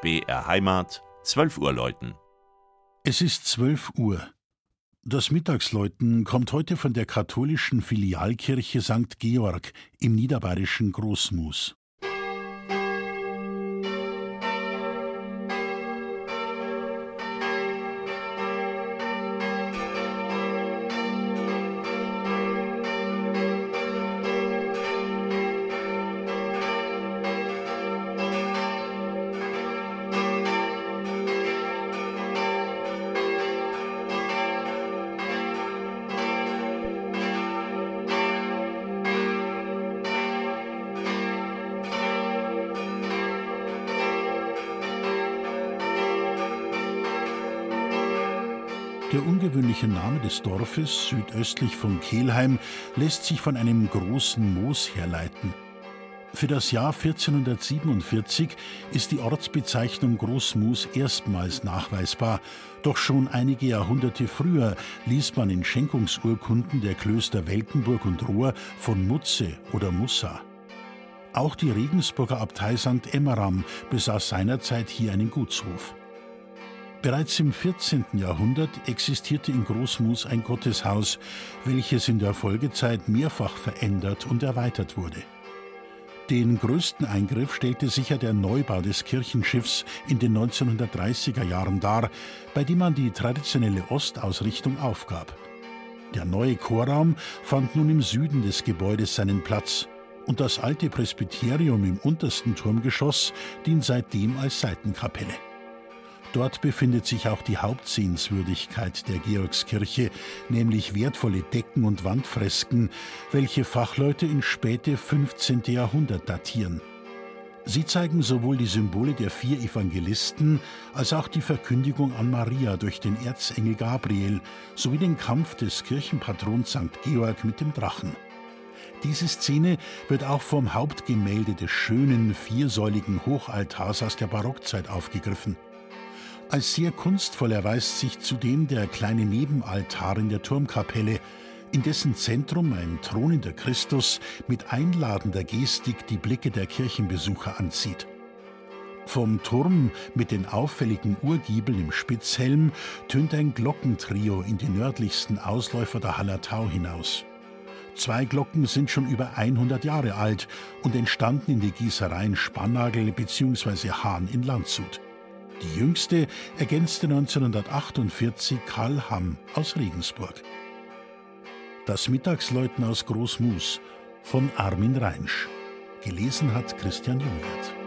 BR Heimat, 12 Uhr läuten. Es ist 12 Uhr. Das Mittagsläuten kommt heute von der katholischen Filialkirche St. Georg im niederbayerischen Großmus. Der ungewöhnliche Name des Dorfes südöstlich von Kelheim lässt sich von einem großen Moos herleiten. Für das Jahr 1447 ist die Ortsbezeichnung Großmoos erstmals nachweisbar, doch schon einige Jahrhunderte früher ließ man in Schenkungsurkunden der Klöster Weltenburg und Rohr von Mutze oder Mussa. Auch die Regensburger Abtei St. Emmeram besaß seinerzeit hier einen Gutshof. Bereits im 14. Jahrhundert existierte in Großmus ein Gotteshaus, welches in der Folgezeit mehrfach verändert und erweitert wurde. Den größten Eingriff stellte sicher der Neubau des Kirchenschiffs in den 1930er Jahren dar, bei dem man die traditionelle Ostausrichtung aufgab. Der neue Chorraum fand nun im Süden des Gebäudes seinen Platz und das alte Presbyterium im untersten Turmgeschoss dient seitdem als Seitenkapelle. Dort befindet sich auch die Hauptsehenswürdigkeit der Georgskirche, nämlich wertvolle Decken und Wandfresken, welche Fachleute ins späte 15. Jahrhundert datieren. Sie zeigen sowohl die Symbole der vier Evangelisten als auch die Verkündigung an Maria durch den Erzengel Gabriel sowie den Kampf des Kirchenpatrons St. Georg mit dem Drachen. Diese Szene wird auch vom Hauptgemälde des schönen viersäuligen Hochaltars aus der Barockzeit aufgegriffen. Als sehr kunstvoll erweist sich zudem der kleine Nebenaltar in der Turmkapelle, in dessen Zentrum ein thronender Christus mit einladender Gestik die Blicke der Kirchenbesucher anzieht. Vom Turm mit den auffälligen Urgiebeln im Spitzhelm tönt ein Glockentrio in die nördlichsten Ausläufer der Hallertau hinaus. Zwei Glocken sind schon über 100 Jahre alt und entstanden in die Gießereien Spannagel bzw. Hahn in Landshut. Die jüngste ergänzte 1948 Karl Hamm aus Regensburg. Das Mittagsläuten aus Großmus von Armin Reinsch. Gelesen hat Christian Jungwirth.